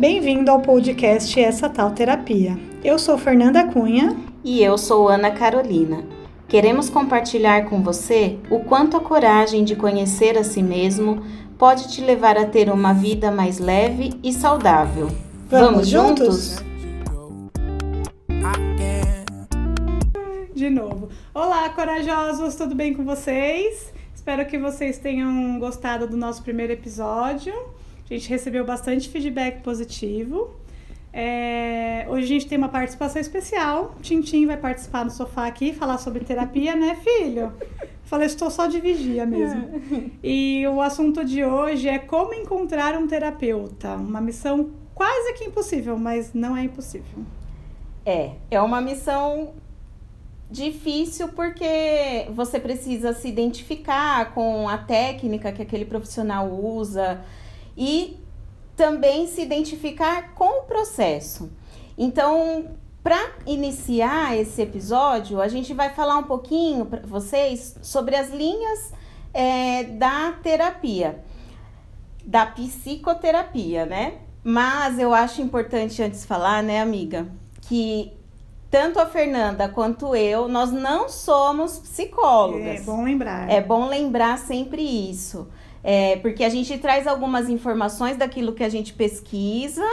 Bem-vindo ao podcast Essa Tal Terapia. Eu sou Fernanda Cunha. E eu sou Ana Carolina. Queremos compartilhar com você o quanto a coragem de conhecer a si mesmo pode te levar a ter uma vida mais leve e saudável. Vamos, Vamos juntos? De novo. Olá, corajosos, tudo bem com vocês? Espero que vocês tenham gostado do nosso primeiro episódio. A gente recebeu bastante feedback positivo. É, hoje a gente tem uma participação especial. Tintim vai participar no sofá aqui, falar sobre terapia, né, filho? Falei, estou só de vigia mesmo. É. E o assunto de hoje é como encontrar um terapeuta. Uma missão quase que impossível, mas não é impossível. É, é uma missão difícil porque você precisa se identificar com a técnica que aquele profissional usa e também se identificar com o processo. Então, para iniciar esse episódio, a gente vai falar um pouquinho para vocês sobre as linhas é, da terapia, da psicoterapia, né? Mas eu acho importante antes falar, né, amiga, que tanto a Fernanda quanto eu, nós não somos psicólogas. É bom lembrar. É bom lembrar sempre isso. É, porque a gente traz algumas informações daquilo que a gente pesquisa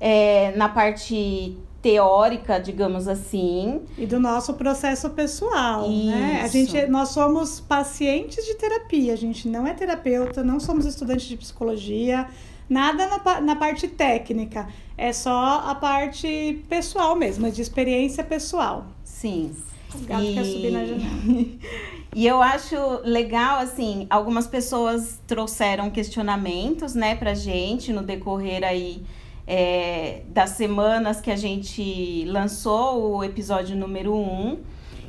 é, na parte teórica, digamos assim. E do nosso processo pessoal, Isso. né? A gente, nós somos pacientes de terapia, a gente não é terapeuta, não somos estudantes de psicologia, nada na, na parte técnica, é só a parte pessoal mesmo, é de experiência pessoal. Sim. O gato e... quer subir na janela. E eu acho legal, assim, algumas pessoas trouxeram questionamentos, né, pra gente no decorrer aí é, das semanas que a gente lançou o episódio número 1. Um.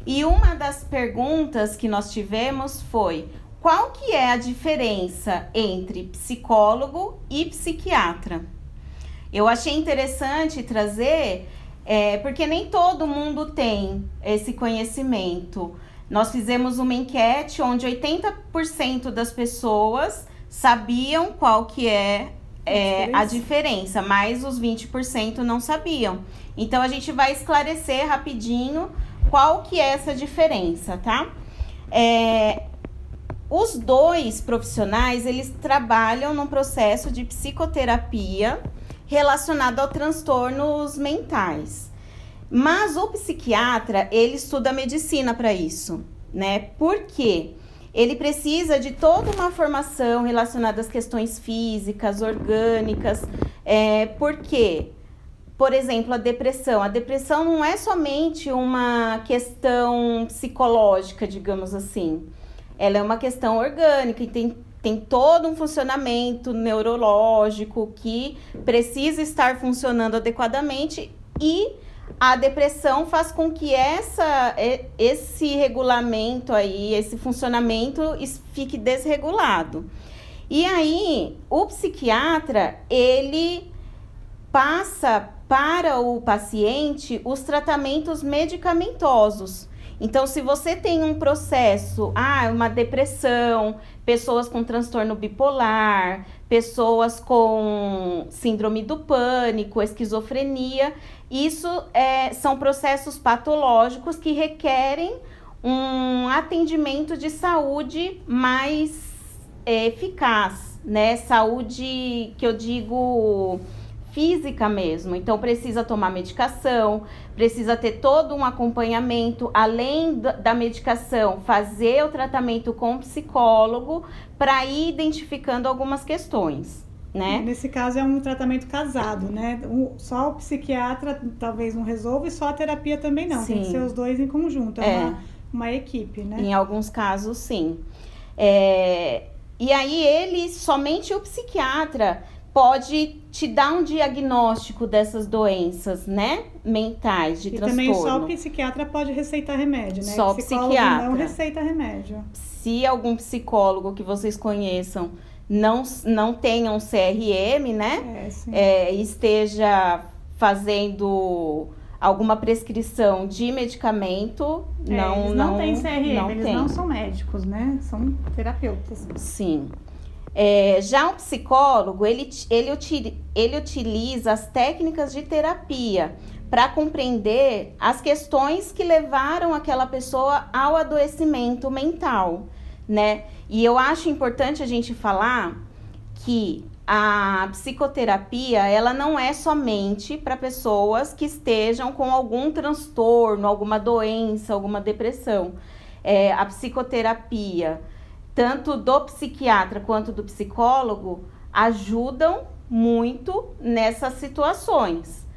E uma das perguntas que nós tivemos foi: qual que é a diferença entre psicólogo e psiquiatra? Eu achei interessante trazer, é, porque nem todo mundo tem esse conhecimento. Nós fizemos uma enquete onde 80% das pessoas sabiam qual que é, é a diferença, mas os 20% não sabiam. Então a gente vai esclarecer rapidinho qual que é essa diferença, tá? É, os dois profissionais, eles trabalham num processo de psicoterapia relacionado a transtornos mentais. Mas o psiquiatra, ele estuda medicina para isso, né? Por quê? Ele precisa de toda uma formação relacionada às questões físicas, orgânicas. É, por quê? Por exemplo, a depressão. A depressão não é somente uma questão psicológica, digamos assim. Ela é uma questão orgânica e tem, tem todo um funcionamento neurológico que precisa estar funcionando adequadamente e a depressão faz com que essa, esse regulamento aí, esse funcionamento fique desregulado. E aí, o psiquiatra, ele passa para o paciente os tratamentos medicamentosos. Então, se você tem um processo, ah, uma depressão, pessoas com transtorno bipolar, pessoas com síndrome do pânico, esquizofrenia, isso é, são processos patológicos que requerem um atendimento de saúde mais é, eficaz, né? Saúde que eu digo física mesmo. Então precisa tomar medicação, precisa ter todo um acompanhamento, além da medicação, fazer o tratamento com psicólogo para ir identificando algumas questões né? Nesse caso é um tratamento casado, né? Um, só o psiquiatra talvez não resolva e só a terapia também não. Sim. Tem que ser os dois em conjunto, é, é. Uma, uma, equipe, né? Em alguns casos, sim. É, e aí ele, somente o psiquiatra pode te dar um diagnóstico dessas doenças, né? Mentais, de e transtorno. E também só o psiquiatra pode receitar remédio, né? Só o psiquiatra. não receita remédio. Se algum psicólogo que vocês conheçam não, não tenha um CRM, né? É, é, esteja fazendo alguma prescrição de medicamento, é, não, eles não, não tem CRM, não eles tem. não são médicos, né? São terapeutas. Sim. É, já um psicólogo, ele, ele, ele utiliza as técnicas de terapia para compreender as questões que levaram aquela pessoa ao adoecimento mental, né? E eu acho importante a gente falar que a psicoterapia, ela não é somente para pessoas que estejam com algum transtorno, alguma doença, alguma depressão. É, a psicoterapia, tanto do psiquiatra quanto do psicólogo, ajudam muito nessas situações.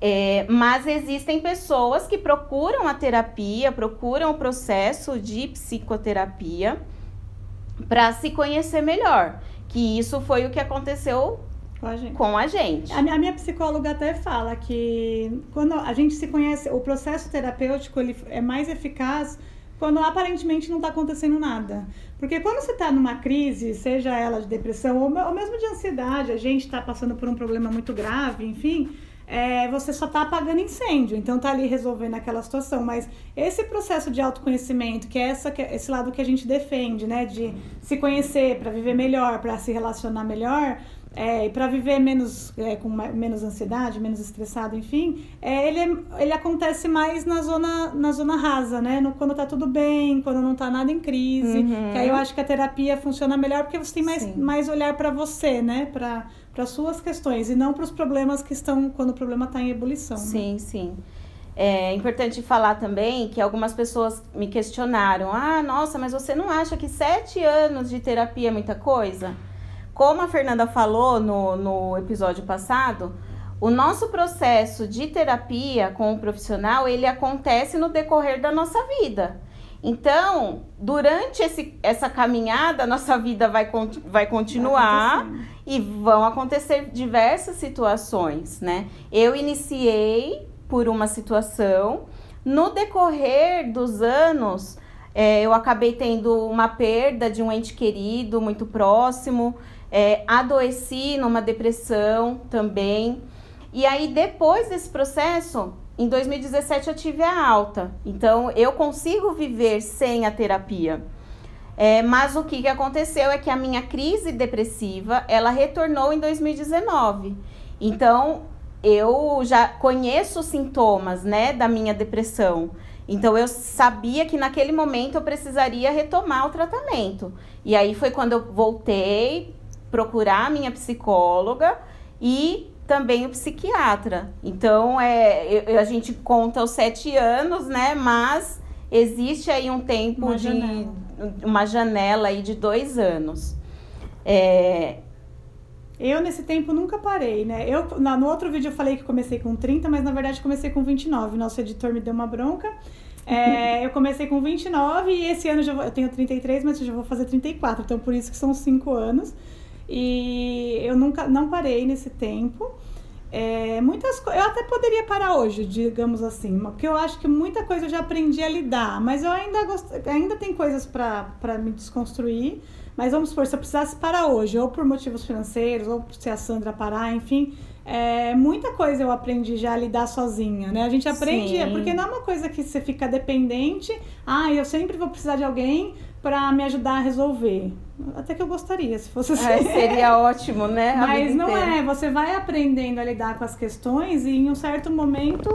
É, mas existem pessoas que procuram a terapia, procuram o processo de psicoterapia para se conhecer melhor. Que isso foi o que aconteceu com a gente. Com a, gente. a, minha psicóloga até fala que quando a gente se conhece, o processo terapêutico ele é mais eficaz quando aparentemente não está acontecendo nada. Porque quando você está numa crise, seja ela de depressão ou, ou mesmo de ansiedade, a gente está passando por um problema muito grave, enfim, é, você só está apagando incêndio, então tá ali resolvendo aquela situação. Mas esse processo de autoconhecimento, que é essa, que é esse lado que a gente defende, né, de se conhecer para viver melhor, para se relacionar melhor, é, para viver menos é, com menos ansiedade, menos estressado, enfim, é, ele, ele acontece mais na zona, na zona rasa, né? No, quando tá tudo bem, quando não tá nada em crise. Uhum. Que aí eu acho que a terapia funciona melhor porque você tem mais, mais olhar para você, né? Para para suas questões e não para os problemas que estão quando o problema está em ebulição. Sim, né? sim. É importante falar também que algumas pessoas me questionaram: ah, nossa, mas você não acha que sete anos de terapia é muita coisa? Como a Fernanda falou no, no episódio passado, o nosso processo de terapia com o profissional, ele acontece no decorrer da nossa vida. Então, durante esse, essa caminhada, a nossa vida vai, vai continuar vai e vão acontecer diversas situações, né? Eu iniciei por uma situação, no decorrer dos anos, é, eu acabei tendo uma perda de um ente querido muito próximo. É, adoeci numa depressão também. E aí, depois desse processo, em 2017 eu tive a alta. Então, eu consigo viver sem a terapia. É, mas o que, que aconteceu é que a minha crise depressiva, ela retornou em 2019. Então, eu já conheço os sintomas, né, da minha depressão. Então, eu sabia que naquele momento eu precisaria retomar o tratamento. E aí foi quando eu voltei, procurar a minha psicóloga e também o psiquiatra. Então, é, a gente conta os sete anos, né? Mas existe aí um tempo uma de janela. uma janela aí de dois anos. É... Eu, nesse tempo, nunca parei, né? Eu, no outro vídeo eu falei que comecei com 30, mas na verdade comecei com 29. Nosso editor me deu uma bronca. É, eu comecei com 29 e esse ano já vou, eu tenho 33, mas eu já vou fazer 34. Então, por isso que são 5 anos. E eu nunca não parei nesse tempo. É, muitas eu até poderia parar hoje, digamos assim, porque eu acho que muita coisa eu já aprendi a lidar, mas eu ainda gost... ainda tem coisas para me desconstruir. Mas vamos supor, se eu precisasse parar hoje, ou por motivos financeiros, ou se a Sandra parar, enfim, é, muita coisa eu aprendi já a lidar sozinha, né? A gente aprende, Sim. porque não é uma coisa que você fica dependente, ah, eu sempre vou precisar de alguém para me ajudar a resolver. Até que eu gostaria, se fosse assim. É, seria ótimo, né? Mas não inteira. é, você vai aprendendo a lidar com as questões e em um certo momento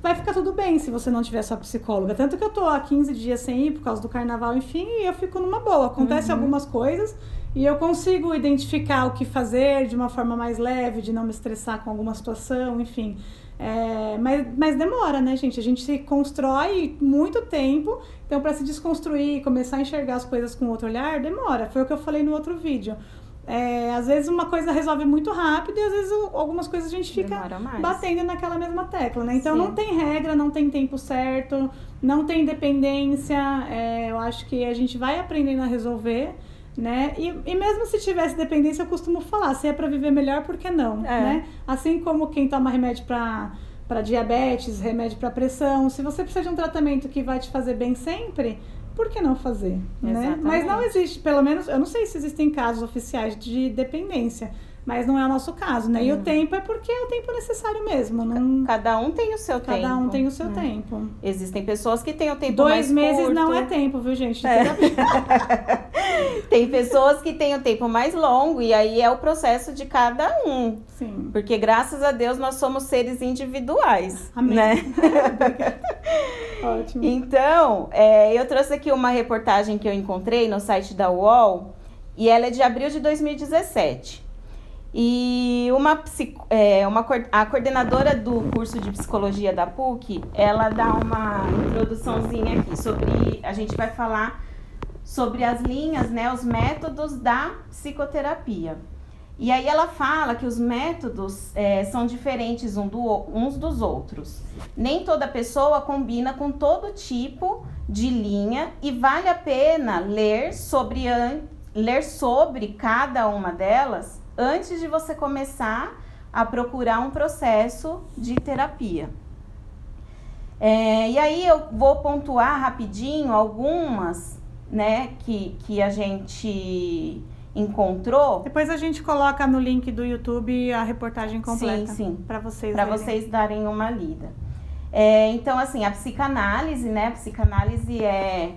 vai ficar tudo bem se você não tiver sua psicóloga. Tanto que eu tô há 15 dias sem ir por causa do carnaval, enfim, e eu fico numa boa. Acontece uhum. algumas coisas e eu consigo identificar o que fazer de uma forma mais leve, de não me estressar com alguma situação, enfim. É, mas, mas demora, né, gente? A gente se constrói muito tempo, então para se desconstruir, começar a enxergar as coisas com outro olhar, demora. Foi o que eu falei no outro vídeo. É, às vezes uma coisa resolve muito rápido e às vezes algumas coisas a gente fica batendo naquela mesma tecla, né? Então Sim. não tem regra, não tem tempo certo, não tem dependência. É, eu acho que a gente vai aprendendo a resolver né? E, e mesmo se tivesse dependência, eu costumo falar, se é para viver melhor, por que não, é. né? Assim como quem toma remédio para para diabetes, remédio para pressão, se você precisa de um tratamento que vai te fazer bem sempre, por que não fazer, né? Mas não existe, pelo menos, eu não sei se existem casos oficiais de dependência, mas não é o nosso caso, né? Hum. E o hum. tempo é porque é o tempo necessário mesmo. Não... Cada um tem o seu Cada tempo. Cada um tem o seu hum. tempo. Existem pessoas que têm o tempo Dois mais meses curto. não é tempo, viu, gente? É. Tem pessoas que têm o tempo mais longo e aí é o processo de cada um. Sim. Porque graças a Deus nós somos seres individuais, Amém. né? Ótimo. Então, é, eu trouxe aqui uma reportagem que eu encontrei no site da UOL e ela é de abril de 2017. E uma, é, uma a coordenadora do curso de psicologia da PUC, ela dá uma introduçãozinha aqui sobre. A gente vai falar sobre as linhas, né, os métodos da psicoterapia. E aí ela fala que os métodos é, são diferentes um do, uns dos outros. Nem toda pessoa combina com todo tipo de linha e vale a pena ler sobre, ler sobre cada uma delas antes de você começar a procurar um processo de terapia. É, e aí eu vou pontuar rapidinho algumas né, que, que a gente encontrou Depois a gente coloca no link do YouTube a reportagem completa. Sim, sim. Para vocês para verem. vocês darem uma lida. É, então, assim, a psicanálise, né? A psicanálise é,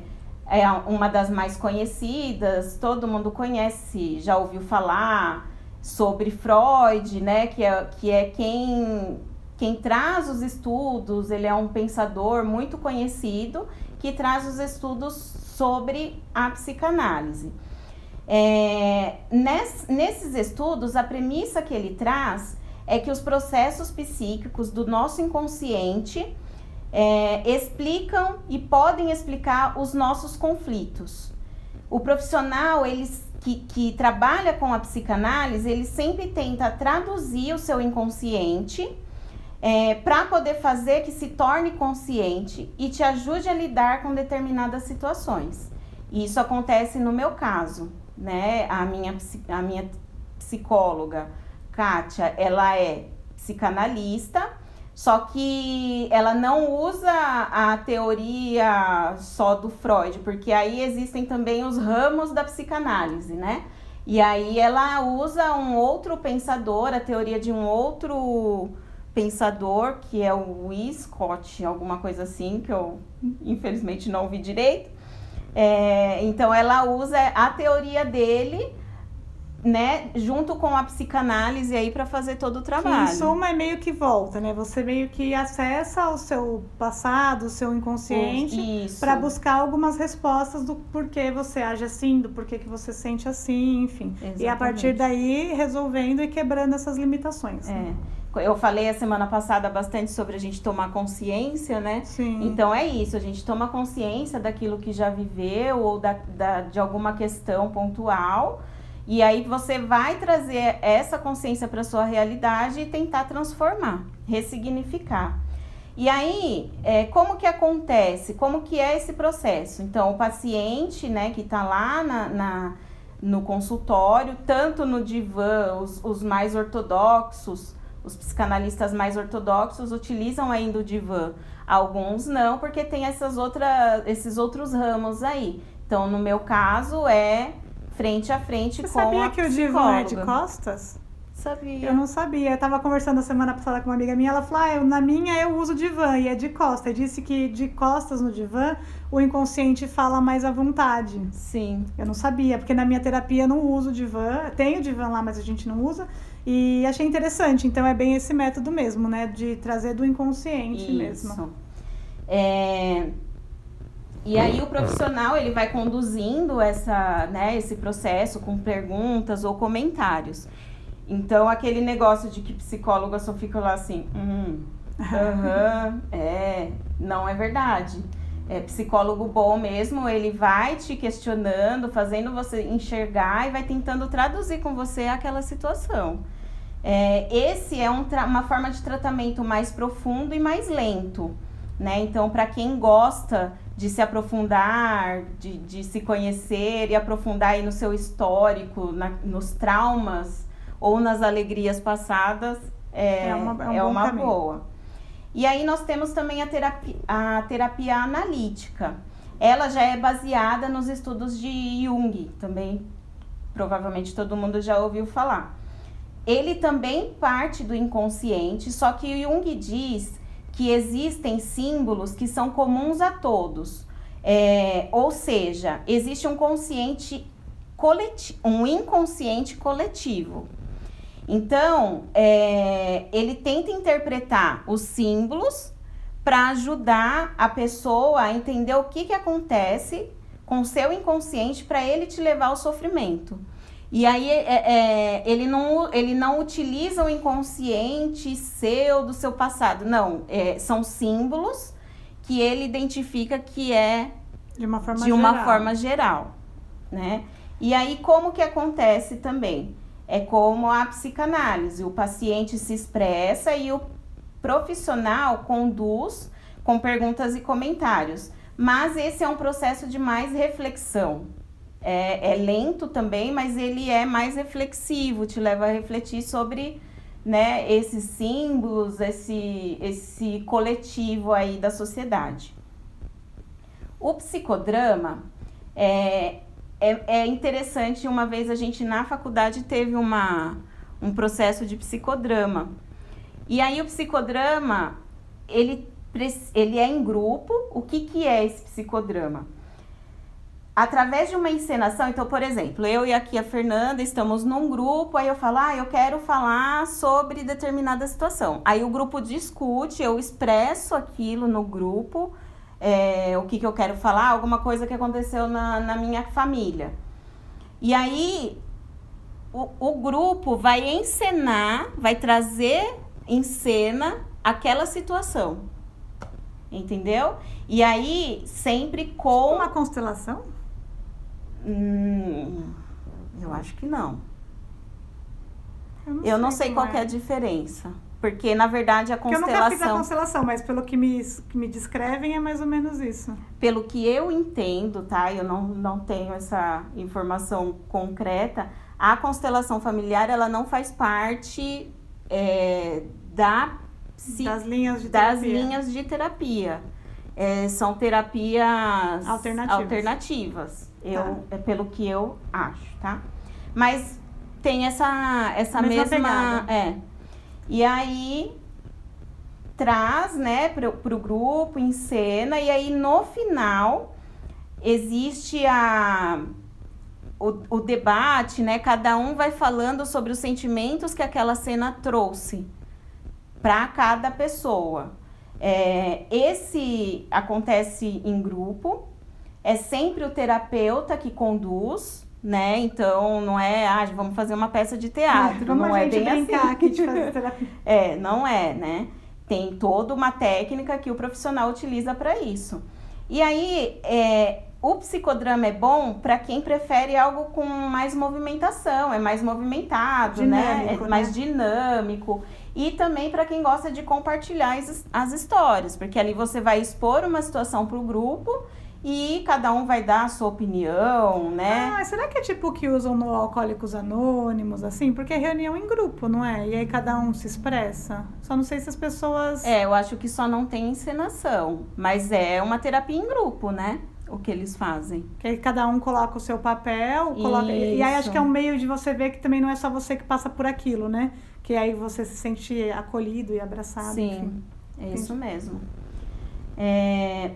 é uma das mais conhecidas, todo mundo conhece, já ouviu falar sobre Freud, né? Que é, que é quem, quem traz os estudos, ele é um pensador muito conhecido que traz os estudos sobre a psicanálise. É, ness- nesses estudos, a premissa que ele traz é que os processos psíquicos do nosso inconsciente é, explicam e podem explicar os nossos conflitos. O profissional ele, que, que trabalha com a psicanálise, ele sempre tenta traduzir o seu inconsciente é, para poder fazer que se torne consciente e te ajude a lidar com determinadas situações. E isso acontece no meu caso, né? A minha, a minha psicóloga, Kátia, ela é psicanalista, só que ela não usa a teoria só do Freud, porque aí existem também os ramos da psicanálise, né? E aí ela usa um outro pensador, a teoria de um outro pensador, que é o Scott, alguma coisa assim, que eu infelizmente não ouvi direito. É, então ela usa a teoria dele, né, junto com a psicanálise aí para fazer todo o Que trabalho. em suma é meio que volta, né? Você meio que acessa o seu passado, o seu inconsciente, Isso. para buscar algumas respostas do porquê você age assim, do porquê que você sente assim, enfim. E a Exatamente. partir daí resolvendo e quebrando essas limitações. né? É. Eu falei a semana passada bastante sobre a gente tomar consciência, né? Sim. Então é isso, a gente toma consciência daquilo que já viveu ou da, da- de alguma questão pontual. E aí você vai trazer essa consciência para sua realidade e tentar transformar, ressignificar. E aí, é, como que acontece? Como que é esse processo? Então, o paciente, né, que está lá na, na- no consultório, tanto no divã, os, os mais ortodoxos, os psicanalistas mais ortodoxos utilizam ainda o divã. Alguns não, porque tem essas outra, esses outros ramos aí. Então, no meu caso, é frente a frente Você com sabia que o divã é de costas? Sabia. Eu não sabia. Eu tava conversando a semana passada com uma amiga minha, ela falou: ah, eu, na minha eu uso divã e é de costas. Disse que de costas no divã o inconsciente fala mais à vontade. Sim. Eu não sabia, porque na minha terapia eu não uso divã. Tem o divã lá, mas a gente não usa. E achei interessante. Então é bem esse método mesmo, né? De trazer do inconsciente mesmo. Isso. É, E aí o profissional ele vai conduzindo essa, né, esse processo com perguntas ou comentários. Então aquele negócio de que psicóloga só fica lá assim, hum, aham, é, não é verdade. É, psicólogo bom mesmo, ele vai te questionando, fazendo você enxergar e vai tentando traduzir com você aquela situação. É, esse é um uma forma de tratamento mais profundo e mais lento, né? Então, para quem gosta de se aprofundar, de, de se conhecer e aprofundar aí no seu histórico, na- nos traumas ou nas alegrias passadas, é, É uma- é um é uma boa. E aí nós temos também a terapia, a terapia analítica. Ela já é baseada nos estudos de Jung, também provavelmente todo mundo já ouviu falar. Ele também parte do inconsciente, só que Jung diz que existem símbolos que são comuns a todos. É, ou seja, existe um consciente coleti um inconsciente coletivo. Então, é, ele tenta interpretar os símbolos para ajudar a pessoa a entender o que, que acontece com o seu inconsciente para ele te levar ao sofrimento. E aí é, é, ele, não, ele não utiliza o inconsciente seu do seu passado. Não, é, são símbolos que ele identifica que é de uma forma de uma geral. forma geral, né? E aí como que acontece também? É como a psicanálise, o paciente se expressa e o profissional conduz com perguntas e comentários. Mas esse é um processo de mais reflexão. É, é lento também, mas ele é mais reflexivo, te leva a refletir sobre né, esses símbolos, esse, esse coletivo aí da sociedade. O psicodrama é, é, é interessante, uma vez a gente na faculdade teve uma, um processo de psicodrama. E aí o psicodrama, ele, ele é em grupo. O que, que é esse psicodrama? Através de uma encenação, então, por exemplo, eu e aqui a Fernanda estamos num grupo, aí eu falo, ah, eu quero falar sobre determinada situação. Aí o grupo discute, eu expresso aquilo no grupo, é, o que, que eu quero falar, alguma coisa que aconteceu na, na minha família. E aí o, o grupo vai encenar, vai trazer em cena aquela situação. Entendeu? E aí, sempre com. Uma constelação? Hum, eu acho que não. Eu não Eu não sei como qual que é a diferença. Porque, na verdade, a Porque eu nunca fiz a constelação, constelação, mas pelo que me, que me descrevem é mais ou menos isso. pelo que eu entendo, tá? Eu não, não tenho essa informação concreta. A constelação familiar, ela não faz parte é, da das linhas de das terapia. linhas de terapia. É, são terapias Alternativas. alternativas. Eu, Tá. é pelo que eu acho, tá? Mas tem essa, essa Mesma mesma. pegada. É. E aí traz, né, pro, pro grupo, em cena, e aí no final existe a. O, o debate, né? Cada um vai falando sobre os sentimentos que aquela cena trouxe para cada pessoa. É, esse acontece em grupo, é sempre o terapeuta que conduz, né? Então não é, ah, vamos fazer uma peça de teatro, não a é gente bem brincar assim. aqui de fazer terapia. É, não é, né? Tem toda uma técnica que o profissional utiliza para isso. E aí, é, o psicodrama é bom para quem prefere algo com mais movimentação, é mais movimentado, né? Dinâmico, É mais né? dinâmico. E também para quem gosta de compartilhar as, as histórias, porque ali você vai expor uma situação para o grupo e cada um vai dar a sua opinião, né? Ah, será que é tipo o que usam no Alcoólicos Anônimos, assim? Porque é reunião em grupo, não é? E aí cada um se expressa. Só não sei se as pessoas. É, eu acho que só não tem encenação, mas é uma terapia em grupo, né? O que eles fazem. Que aí cada um coloca o seu papel, coloca... e aí acho que é um meio de você ver que também não é só você que passa por aquilo, né? Que aí você se sente acolhido e abraçado. Sim, enfim. é isso mesmo. É,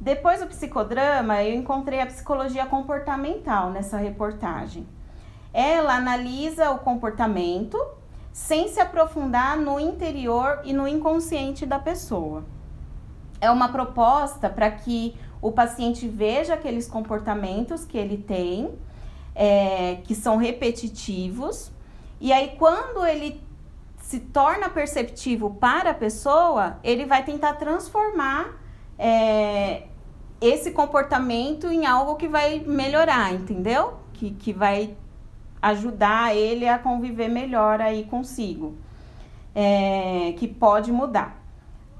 Depois do psicodrama, eu encontrei a psicologia comportamental nessa reportagem. Ela analisa o comportamento sem se aprofundar no interior e no inconsciente da pessoa. É uma proposta para que o paciente veja aqueles comportamentos que ele tem, é, que são repetitivos, e aí quando ele se torna perceptivo para a pessoa, ele vai tentar transformar é, esse comportamento em algo que vai melhorar, entendeu? Que, que vai ajudar ele a conviver melhor aí consigo, é, que pode mudar.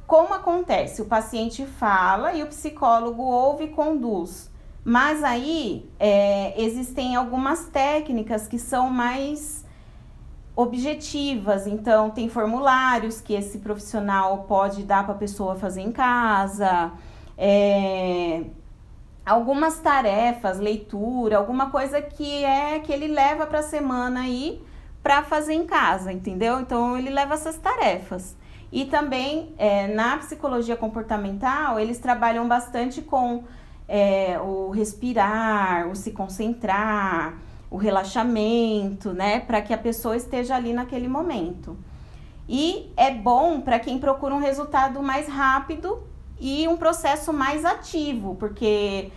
Como acontece? O paciente fala e o psicólogo ouve e conduz. Mas aí é, existem algumas técnicas que são mais objetivas. Então, tem formulários que esse profissional pode dar para a pessoa fazer em casa. É, algumas tarefas, leitura, alguma coisa que é que ele leva para a semana aí para fazer em casa, entendeu? Então, ele leva essas tarefas. E também é, na psicologia comportamental, eles trabalham bastante com é, o respirar, o se concentrar, o relaxamento, né? Para que a pessoa esteja ali naquele momento. E é bom para quem procura um resultado mais rápido e um processo mais ativo, porque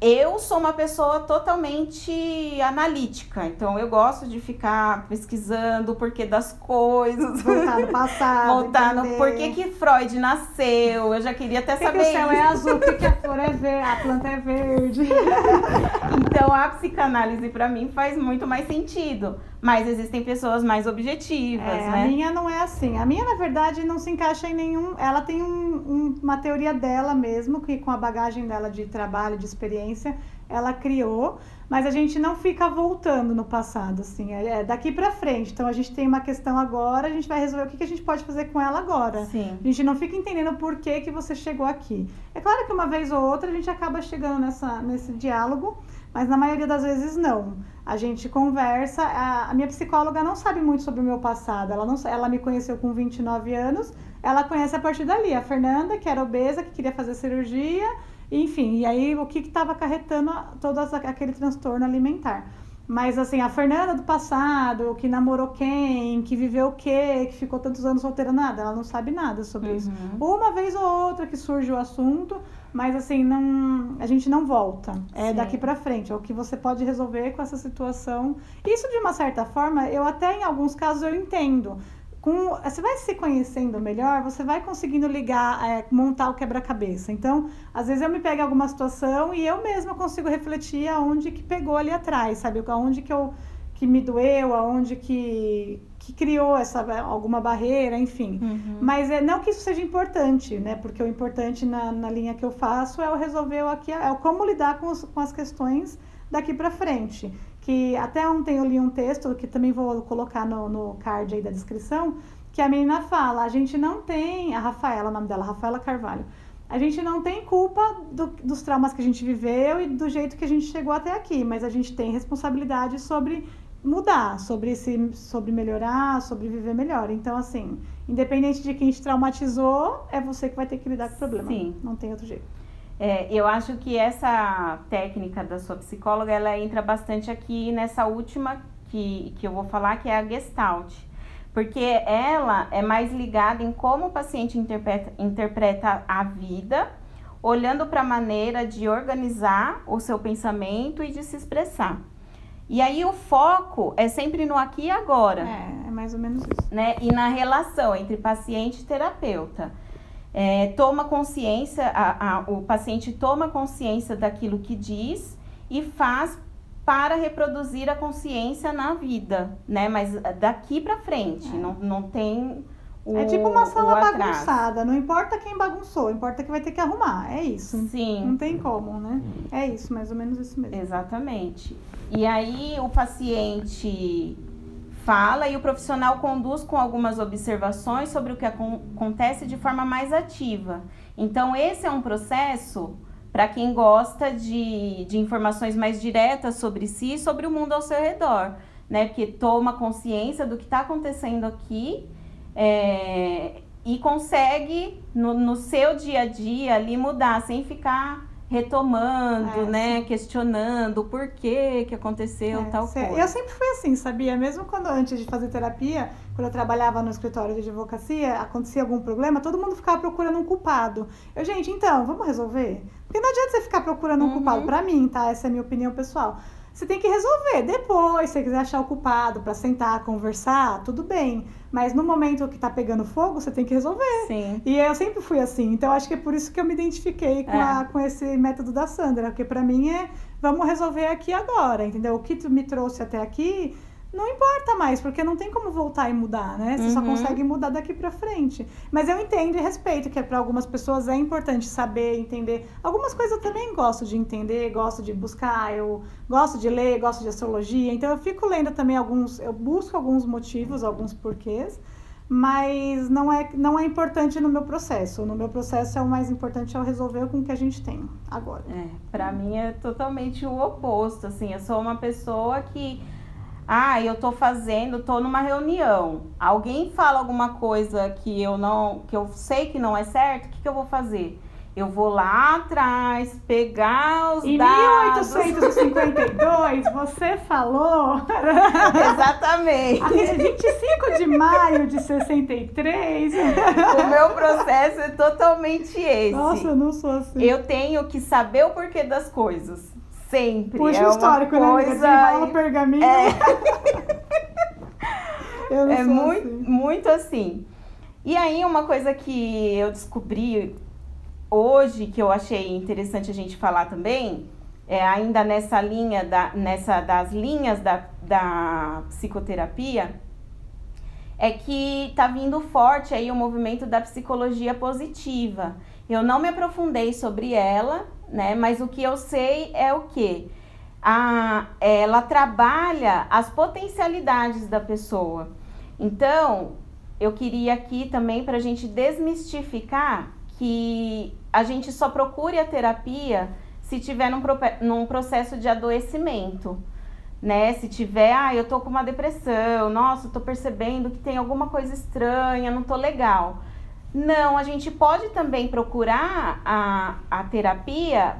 eu sou uma pessoa totalmente analítica, então eu gosto de ficar pesquisando o porquê das coisas. Voltar no passado. Voltar no porquê que Freud nasceu. Eu já queria até que saber. Que o céu isso. é azul, por que a flor é verde, a planta é verde. então a psicanálise para mim faz muito mais sentido. Mas existem pessoas mais objetivas, é, né? A minha não é assim. A minha, na verdade, não se encaixa em nenhum. Ela tem um, um, uma teoria dela mesmo, que com a bagagem dela de trabalho, de experiência, ela criou. Mas a gente não fica voltando no passado, assim. É, é daqui para frente. Então a gente tem uma questão agora, a gente vai resolver o que, que a gente pode fazer com ela agora. Sim. A gente não fica entendendo por que, que você chegou aqui. É claro que uma vez ou outra a gente acaba chegando nessa, nesse diálogo, mas na maioria das vezes não a gente conversa. A, a, minha psicóloga não sabe muito sobre o meu passado. Ela, não, ela me conheceu com 29 anos. Ela conhece a partir dali. A Fernanda, que era obesa, que queria fazer cirurgia. Enfim, e aí o que estava acarretando todo aquele transtorno alimentar. Mas assim, a Fernanda do passado, que namorou quem, que viveu o quê, que ficou tantos anos solteira, nada, ela não sabe nada sobre uhum. isso. Uma vez ou outra que surge o assunto, mas assim, não, a gente não volta. É Sim. daqui para frente, é o que você pode resolver com essa situação. Isso de uma certa forma, eu até em alguns casos eu entendo. Com, você vai se conhecendo melhor, você vai conseguindo ligar, é, montar o quebra-cabeça. Então, às vezes eu me pego em alguma situação e eu mesma consigo refletir aonde que pegou ali atrás, sabe? Aonde que eu que me doeu, aonde que, que criou essa alguma barreira, enfim. Uhum. Mas é não que isso seja importante, né? Porque o importante na, na linha que eu faço é o resolver o aqui, é o como lidar com, os, com as questões daqui para frente. Que até ontem eu li um texto que também vou colocar no, no card aí da descrição, que a menina fala, a gente não tem, a Rafaela, o nome dela, Rafaela Carvalho, a gente não tem culpa do, dos traumas que a gente viveu e do jeito que a gente chegou até aqui, mas a gente tem responsabilidade sobre mudar, sobre se sobre melhorar, sobre viver melhor. Então, assim, independente de quem te traumatizou, é você que vai ter que lidar com o problema. Sim. Não tem outro jeito. É, eu acho que essa técnica da sua psicóloga, ela entra bastante aqui nessa última que, que eu vou falar, que é a Gestalt. Porque ela é mais ligada em como o paciente interpreta, interpreta a vida, olhando para a maneira de organizar o seu pensamento e de se expressar. E aí o foco é sempre no aqui e agora. É, é mais ou menos isso. Né? E na relação entre paciente e terapeuta. É, toma consciência, a, a, o paciente toma consciência daquilo que diz e faz para reproduzir a consciência na vida, né? Mas daqui para frente, é. não, não tem o, É tipo uma sala bagunçada, não importa quem bagunçou, importa que vai ter que arrumar, é isso. Sim. Não tem como, né? É isso, mais ou menos isso mesmo. Exatamente. E aí o paciente fala e o profissional conduz com algumas observações sobre o que acontece de forma mais ativa. Então, esse é um processo para quem gosta de, de informações mais diretas sobre si e sobre o mundo ao seu redor, né? Porque toma consciência do que está acontecendo aqui é, e consegue, no, no seu dia a dia, ali mudar, sem ficar retomando, é, né, sim. questionando o porquê que aconteceu é, tal coisa. Eu sempre fui assim, sabia? Mesmo quando antes de fazer terapia, quando eu trabalhava no escritório de advocacia, acontecia algum problema, todo mundo ficava procurando um culpado. Eu, gente, então, vamos resolver? Porque não adianta você ficar procurando um uhum. culpado. Para mim, tá? Essa é a minha opinião pessoal. Você tem que resolver. Depois, se você quiser achar o culpado para sentar, conversar, tudo bem. Mas no momento que tá pegando fogo, você tem que resolver. Sim. E eu sempre fui assim. Então acho que é por isso que eu me identifiquei com, é. a, com esse método da Sandra. Porque para mim é vamos resolver aqui agora, entendeu? O que tu me trouxe até aqui não importa mais, porque não tem como voltar e mudar, né? Você uhum. só consegue mudar daqui para frente. Mas eu entendo e respeito que para algumas pessoas é importante saber, entender. Algumas coisas eu também gosto de entender, gosto de buscar, eu gosto de ler, gosto de astrologia. Então eu fico lendo também alguns, eu busco alguns motivos, alguns porquês, mas não é não é importante no meu processo. No meu processo é o mais importante é o resolver com o que a gente tem agora. É, para mim é totalmente o oposto, assim, eu sou uma pessoa que ah, eu tô fazendo, tô numa reunião. Alguém fala alguma coisa que eu não, que eu sei que não é certo, o que, que eu vou fazer? eu vou lá atrás pegar os em dados. Em 1852, você falou. Exatamente. 25 de maio de 63. O meu processo é totalmente esse. Nossa, eu não sou assim. Eu tenho que saber o porquê das coisas. Sempre. Puxa é o histórico, uma né? coisa... O pergaminho. É, Eu não é muito, assim. muito assim. E aí, uma coisa que eu descobri hoje, que eu achei interessante a gente falar também, é ainda nessa linha, da, nessa das linhas da, da psicoterapia, é que tá vindo forte aí o movimento da psicologia positiva. Eu não me aprofundei sobre ela, né? Mas o que eu sei é o que ela trabalha as potencialidades da pessoa. Então, eu queria aqui também para a gente desmistificar que a gente só procure a terapia se tiver num, num processo de adoecimento, né? Se tiver, ah, eu tô com uma depressão, nossa, tô percebendo que tem alguma coisa estranha, não tô legal. Não, a gente pode também procurar a, a terapia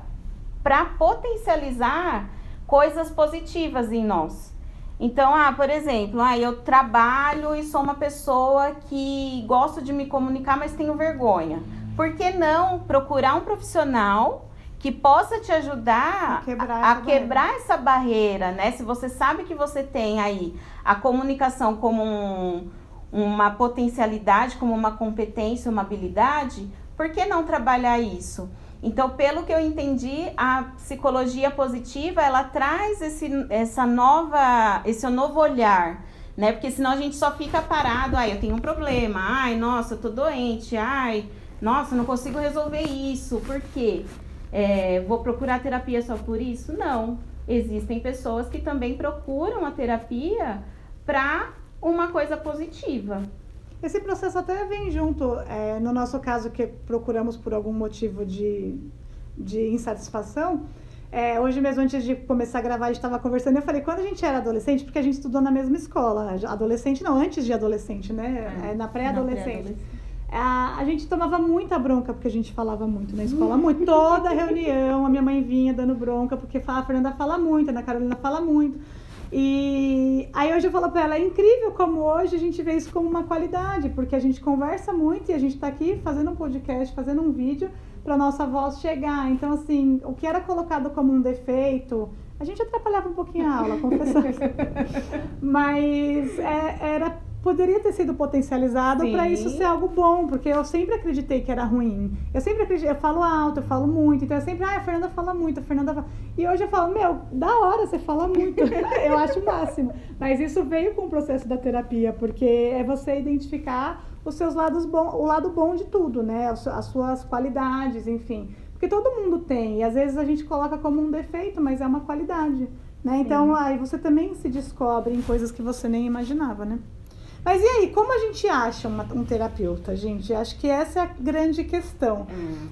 para potencializar coisas positivas em nós. Então, ah, por exemplo, ah, eu trabalho e sou uma pessoa que gosto de me comunicar, mas tenho vergonha. Por que não procurar um profissional que possa te ajudar A quebrar a, essa quebrar essa barreira, né? Se você sabe que você tem aí a comunicação como um, uma potencialidade, como uma competência, uma habilidade, por que não trabalhar isso? Então, pelo que eu entendi, a psicologia positiva, ela traz esse, essa nova, esse novo olhar, né? Porque senão a gente só fica parado, ai, eu tenho um problema, ai, nossa, eu tô doente, ai, nossa, não consigo resolver isso, por quê? É, vou procurar terapia só por isso? Não. Existem pessoas que também procuram a terapia para uma coisa positiva. Esse processo até vem junto, é, no nosso caso, que procuramos por algum motivo de, de insatisfação. É, hoje mesmo, antes de começar a gravar, a gente estava conversando. Eu falei, quando a gente era adolescente, porque a gente estudou na mesma escola, adolescente não, antes de adolescente, né? É, na pré-adolescente. A, a gente tomava muita bronca porque a gente falava muito na escola, muito. Toda reunião, a minha mãe vinha dando bronca porque a Fernanda fala muito, a Ana Carolina fala muito. E aí hoje eu falo pra ela, é incrível como hoje a gente vê isso como uma qualidade, porque a gente conversa muito e a gente tá aqui fazendo um podcast, fazendo um vídeo para nossa voz chegar. Então, assim, o que era colocado como um defeito, a gente atrapalhava um pouquinho a aula, confessando. Mas é, era poderia ter sido potencializado para Sim. isso ser algo bom, porque eu sempre acreditei que era ruim. Eu sempre acreditei, eu falo alto, eu falo muito, então eu sempre, ah, a Fernanda fala muito, a Fernanda fala... E hoje eu falo, meu, da hora, você fala muito. eu acho o máximo. Mas isso veio com o processo da terapia, porque é você identificar os seus lados bons, o lado bom de tudo, né? As su- As suas qualidades, enfim. Porque todo mundo tem, e às vezes a gente coloca como um defeito, mas é uma qualidade, né? Então, aí você também se descobre em coisas que você nem imaginava, né? Mas e aí, como a gente acha uma- um terapeuta, gente? Acho que essa é a grande questão.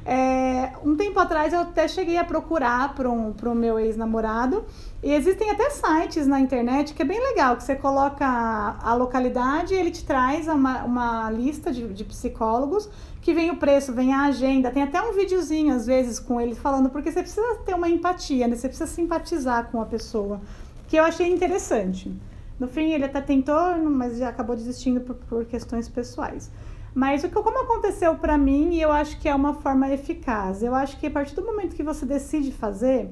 É, um tempo atrás eu até cheguei a procurar para um, pro meu ex-namorado. E existem até sites na internet que é bem legal, que você coloca a, a localidade e ele te traz uma, uma lista de, de psicólogos que vem o preço, vem a agenda, tem até um videozinho às vezes com ele falando, porque você precisa ter uma empatia, né? Você precisa simpatizar com a pessoa, que eu achei interessante. No fim, ele até tentou, mas já acabou desistindo por, por questões pessoais. Mas o que como aconteceu para mim, e eu acho que é uma forma eficaz. Eu acho que a partir do momento que você decide fazer,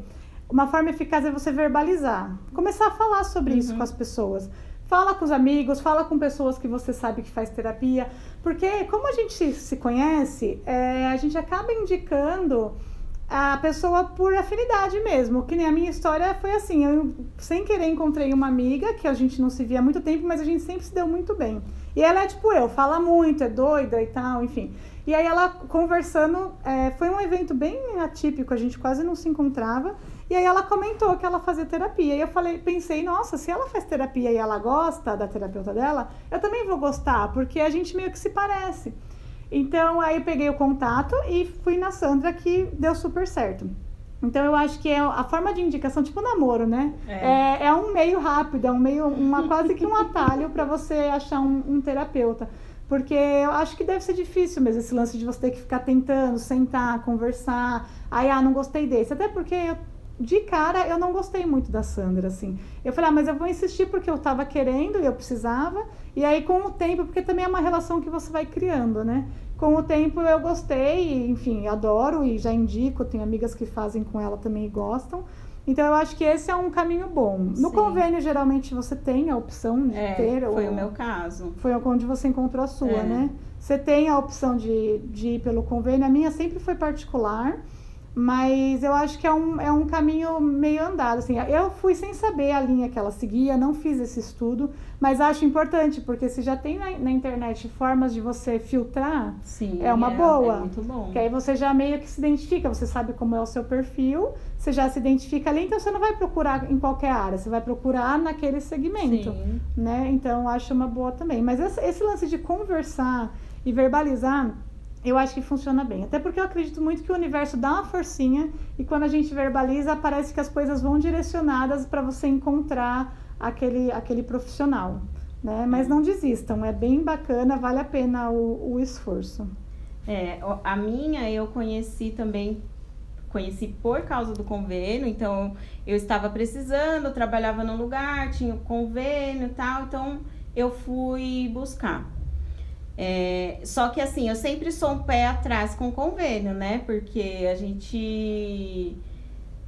uma forma eficaz é você verbalizar. Começar a falar sobre isso com as pessoas. Fala com os amigos, fala com pessoas que você sabe que faz terapia. Porque como a gente se conhece, é, a gente acaba indicando a pessoa por afinidade mesmo. Que nem a minha história foi assim, eu sem querer encontrei uma amiga que a gente não se via há muito tempo, mas a gente sempre se deu muito bem. E ela é tipo eu, fala muito, é doida e tal, enfim. E aí ela conversando, é, foi um evento bem atípico, a gente quase não se encontrava. E aí ela comentou que ela fazia terapia. E eu falei, pensei, nossa, se ela faz terapia e ela gosta da terapeuta dela, eu também vou gostar, porque a gente meio que se parece. Então aí eu peguei o contato e fui na Sandra que deu super certo. Então eu acho que é a forma de indicação, tipo namoro, né? É, é um meio rápido, é um meio, uma quase que um atalho para você achar um, um terapeuta. Porque eu acho que deve ser difícil mesmo esse lance de você ter que ficar tentando, sentar, conversar. Aí, ah, não gostei desse. Até porque eu, de cara eu não gostei muito da Sandra, assim. Eu falei, ah, mas eu vou insistir porque eu tava querendo e eu precisava. E aí, com o tempo, porque também é uma relação que você vai criando, né? Com o tempo eu gostei, enfim, adoro e já indico, tenho amigas que fazem com ela também e gostam. Então eu acho que esse é um caminho bom. No Sim. convênio, geralmente, você tem a opção de é, ter. Foi ou, o meu caso. Foi onde você encontrou a sua, é. né? Você tem a opção de, de ir pelo convênio. A minha sempre foi particular. Mas eu acho que é um, é um caminho meio andado. Assim. Eu fui sem saber a linha que ela seguia, não fiz esse estudo, mas acho importante, porque se já tem na, na internet formas de você filtrar, Sim, é uma é, boa. É muito bom. Que aí você já meio que se identifica, você sabe como é o seu perfil, você já se identifica ali, então você não vai procurar em qualquer área, você vai procurar naquele segmento. Sim. Né? Então acho uma boa também. Mas esse, esse lance de conversar e verbalizar eu acho que funciona bem. Até porque eu acredito muito que o universo dá uma forcinha e quando a gente verbaliza, parece que as coisas vão direcionadas para você encontrar aquele, aquele profissional. Né? Mas não desistam, é bem bacana, vale a pena o, o esforço. É, a minha eu conheci também, conheci por causa do convênio, então eu estava precisando, trabalhava num lugar, tinha convênio e tal, então eu fui buscar. É, só que assim, eu sempre sou um pé atrás com convênio, né? Porque a gente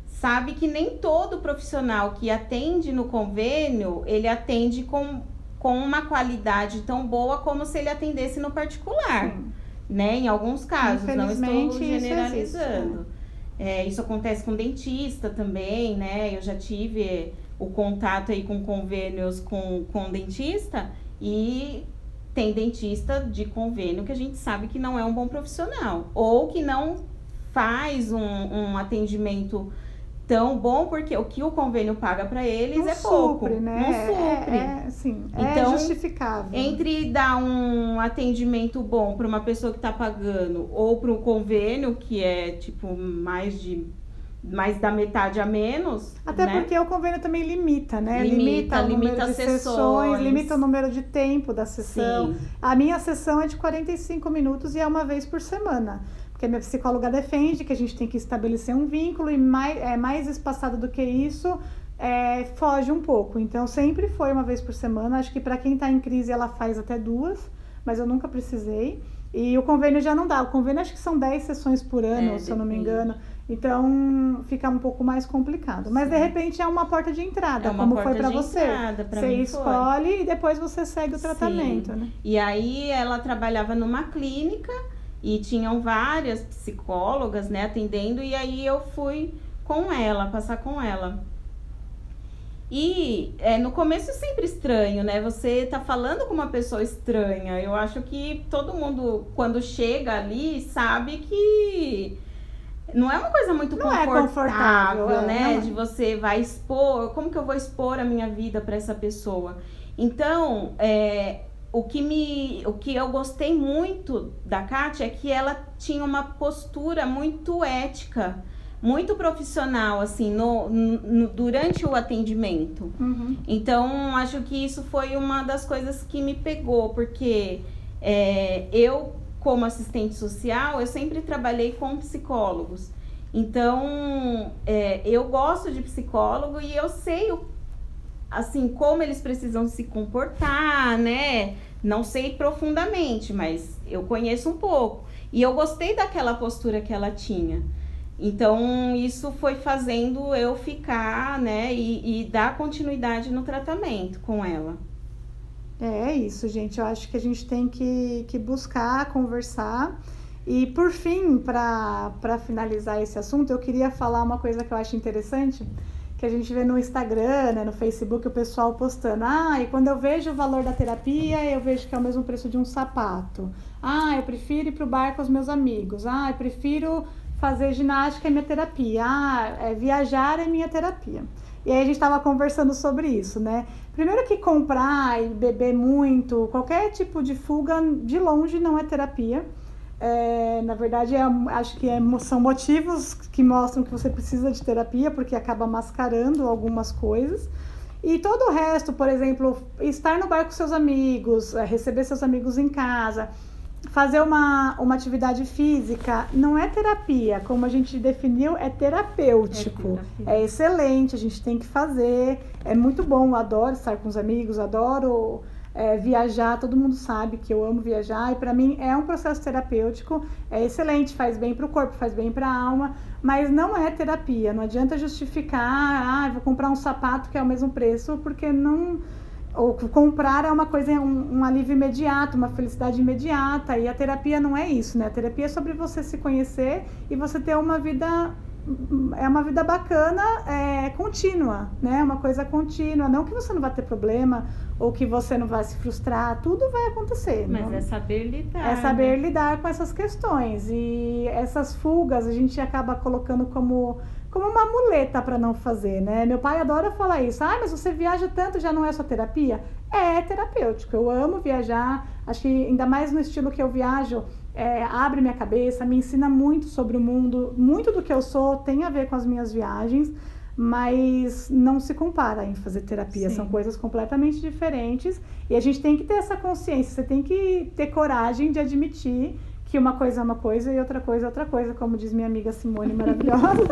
sabe que nem todo profissional que atende no convênio, ele atende com, com uma qualidade tão boa como se ele atendesse no particular. Sim. Né? Em alguns casos, não estou generalizando. Isso, é, isso acontece com dentista também, né? Eu já tive o contato aí com convênios com, com dentista e tem dentista de convênio que a gente sabe que não é um bom profissional ou que não faz um, um atendimento tão bom porque o que o convênio paga para eles não é pouco, né? Não supre. É, é, sim, é então, justificável. Entre dar um atendimento bom para uma pessoa que está pagando ou para um convênio que é tipo mais de mais da metade a menos. Até né? porque o convênio também limita, né? Limita, limita o número limita de sessões. sessões, limita o número de tempo da sessão. Sim. A minha sessão é de 45 minutos e é uma vez por semana. Porque a minha psicóloga defende que a gente tem que estabelecer um vínculo e mais, é, mais espaçado do que isso, é, foge um pouco. Então sempre foi uma vez por semana. Acho que para quem está em crise ela faz até duas, mas eu nunca precisei. E o convênio já não dá. O convênio acho que são 10 sessões por ano, é, se eu não me engano. Então fica um pouco mais complicado. Mas Sim. de repente é uma porta de entrada, é como foi para você. Entrada, pra você escolhe foi. e depois você segue o tratamento, Sim. né? E aí ela trabalhava numa clínica e tinham várias psicólogas, né, atendendo e aí eu fui com ela, passar com ela. E é, no começo é sempre estranho, né? Você tá falando com uma pessoa estranha. Eu acho que todo mundo, quando chega ali, sabe que não é uma coisa muito confortável, é confortável, né? É. De você vai expor, como que eu vou expor a minha vida para essa pessoa? Então, é, o que me, o que eu gostei muito da Kátia é que ela tinha uma postura muito ética, muito profissional, assim, no, no durante o atendimento. Uhum. Então, acho que isso foi uma das coisas que me pegou, porque é, eu como assistente social, eu sempre trabalhei com psicólogos. Então, é, eu gosto de psicólogo e eu sei, assim, como eles precisam se comportar, né? Não sei profundamente, mas eu conheço um pouco. E eu gostei daquela postura que ela tinha. Então, isso foi fazendo eu ficar, né, e, e dar continuidade no tratamento com ela. É isso, gente. Eu acho que a gente tem que, que buscar conversar. E por fim, para finalizar esse assunto, eu queria falar uma coisa que eu acho interessante, que a gente vê no Instagram, né, no Facebook, o pessoal postando. Ah, e quando eu vejo o valor da terapia, eu vejo que é o mesmo preço de um sapato. Ah, eu prefiro ir para o bar com os meus amigos. Ah, eu prefiro fazer ginástica é minha terapia. Ah, é, viajar é minha terapia. E aí a gente estava conversando sobre isso, né? Primeiro que comprar e beber muito, qualquer tipo de fuga, de longe não é terapia. É, na verdade, é, acho que é, são motivos que mostram que você precisa de terapia, porque acaba mascarando algumas coisas. E todo o resto, por exemplo, estar no bar com seus amigos, é, receber seus amigos em casa, fazer uma, uma atividade física, não é terapia, como a gente definiu, é terapêutico. É, é excelente, a gente tem que fazer, é muito bom, eu adoro estar com os amigos, adoro é, viajar, todo mundo sabe que eu amo viajar e para mim é um processo terapêutico, é excelente, faz bem para o corpo, faz bem para a alma, mas não é terapia. Não adianta justificar, ah, vou comprar um sapato que é o mesmo preço, porque não ou comprar é uma coisa, um, um, alívio imediato, uma felicidade imediata. E a terapia não é isso, né? A terapia é sobre você se conhecer e você ter uma vida é uma vida bacana, é, contínua, né? Uma coisa contínua. Não que você não vai ter problema ou que você não vai se frustrar, tudo vai acontecer. Mas não? é saber lidar. É saber né? lidar com essas questões. E essas fugas a gente acaba colocando como como uma muleta para não fazer, né? Meu pai adora falar isso. Ah, mas você viaja tanto, já não é sua terapia? É terapêutico. Eu amo viajar. Acho que ainda mais no estilo que eu viajo, é, abre minha cabeça, me ensina muito sobre o mundo. Muito do que eu sou tem a ver com as minhas viagens, mas não se compara em fazer terapia. Sim. São coisas completamente diferentes e a gente tem que ter essa consciência. Você tem que ter coragem de admitir que uma coisa é uma coisa e outra coisa é outra coisa, como diz minha amiga Simone maravilhosa.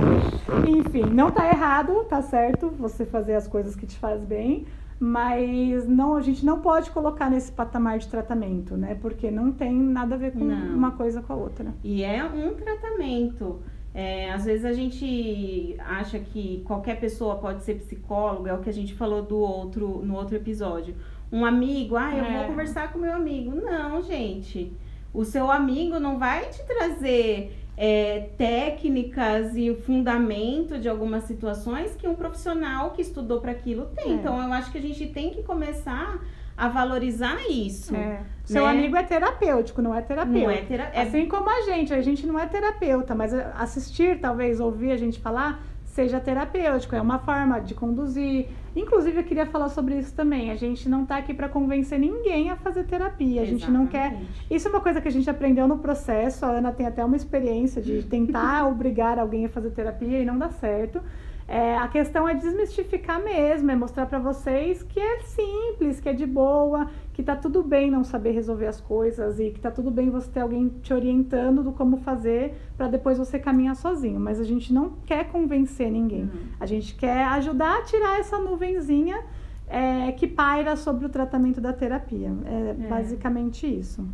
Enfim, não tá errado, tá certo você fazer as coisas que te faz bem, mas não, a gente não pode colocar nesse patamar de tratamento, né? Porque não tem nada a ver com não. uma coisa com a outra. E é um tratamento. É, às vezes a gente acha que qualquer pessoa pode ser psicólogo, é o que a gente falou do outro no outro episódio. Um amigo, ah, eu é. vou conversar com meu amigo. Não, gente. O seu amigo não vai te trazer é, técnicas e fundamento de algumas situações que um profissional que estudou para aquilo tem. É. Então, eu acho que a gente tem que começar a valorizar isso. É. Né? Seu amigo é terapêutico, não é terapeuta. Não é terapeuta. Assim como a gente, a gente não é terapeuta, mas assistir, talvez, ouvir a gente falar, seja terapêutico, é uma forma de conduzir. Inclusive, eu queria falar sobre isso também. A gente não está aqui para convencer ninguém a fazer terapia. A gente não quer. Isso é uma coisa que a gente aprendeu no processo. A Ana tem até uma experiência de tentar obrigar alguém a fazer terapia e não dá certo. É, a questão é desmistificar mesmo, é mostrar para vocês que é simples, que é de boa, que tá tudo bem não saber resolver as coisas e que tá tudo bem você ter alguém te orientando do como fazer para depois você caminhar sozinho. Mas a gente não quer convencer ninguém. Uhum. A gente quer ajudar a tirar essa nuvenzinha é, que paira sobre o tratamento da terapia. É, é. basicamente isso.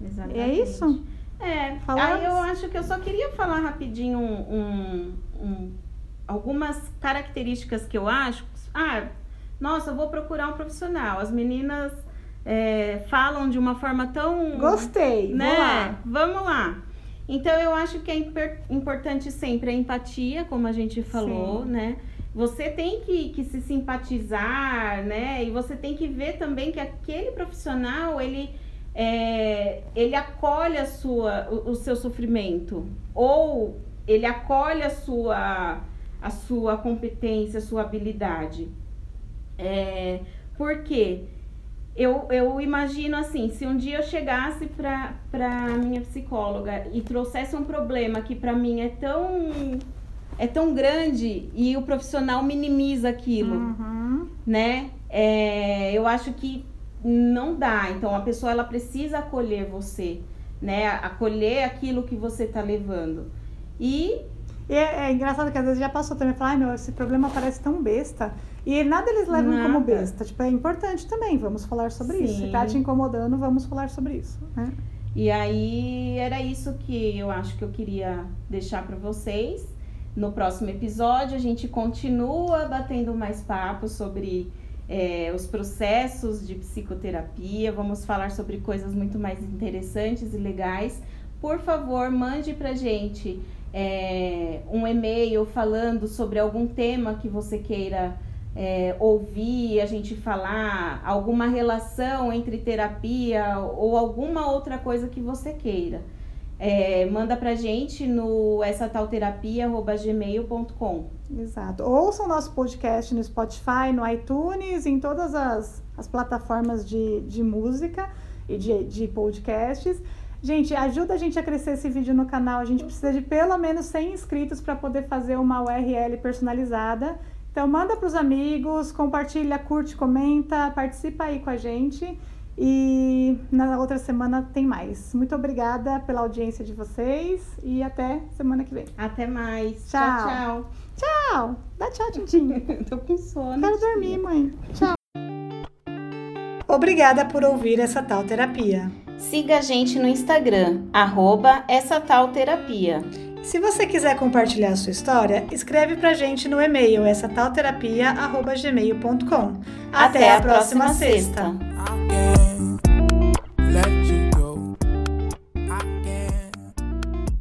Exatamente. É isso? É. Aí eu acho que eu só queria falar rapidinho um, um, um algumas características que eu acho. Ah, nossa, eu vou procurar um profissional. As meninas é, falam de uma forma tão. Gostei, né? Lá. Vamos lá. Então eu acho que é importante sempre a empatia, como a gente falou, Sim. né? Você tem que, que se simpatizar, né? E você tem que ver também que aquele profissional, ele, é, ele acolhe a sua, o, o seu sofrimento. Ou ele acolhe a sua a sua competência, a sua habilidade. É, porque eu, eu imagino assim, se um dia eu chegasse para a minha psicóloga e trouxesse um problema que para mim é tão é tão grande e o profissional minimiza aquilo, uhum. né? É, eu acho que não dá. Então a pessoa ela precisa acolher você, né? Acolher aquilo que você está levando. E e é, é, engraçado que às vezes já passou também, falar, ai meu, esse problema parece tão besta. E nada eles levam nada. como besta. Tipo, é importante também, vamos falar sobre Sim. isso. Se tá te incomodando, vamos falar sobre isso, né? E aí era isso que eu acho que eu queria deixar para vocês. No próximo episódio a gente continua batendo mais papo sobre é, os processos de psicoterapia. Vamos falar sobre coisas muito mais interessantes e legais. Por favor, mande pra gente é, um e-mail falando sobre algum tema que você queira é, ouvir, a gente falar, alguma relação entre terapia ou alguma outra coisa que você queira. É, manda pra gente no essatalterapia.gmail.com Exato. Ouçam nosso podcast no Spotify, no iTunes, em todas as, as plataformas de, de música e de, de podcasts. Gente, ajuda a gente a crescer esse vídeo no canal. A gente precisa de pelo menos 100 inscritos para poder fazer uma URL personalizada Então manda para os amigos, compartilha, curte, comenta, participa aí com a gente. E na outra semana tem mais. Muito obrigada pela audiência de vocês e até semana que vem. Até mais. Tchau. Tchau, tchau. Tchau. Dá tchau, Tintinho. Tô com sono. Quero dormir, mãe. Tchau. Obrigada por ouvir essa tal terapia. Siga a gente no Instagram, arroba essa tal terapia. Se você quiser compartilhar a sua história, escreve pra gente no e-mail essa tal terapia@gmail.com. Até, a próxima, sexta. sexta.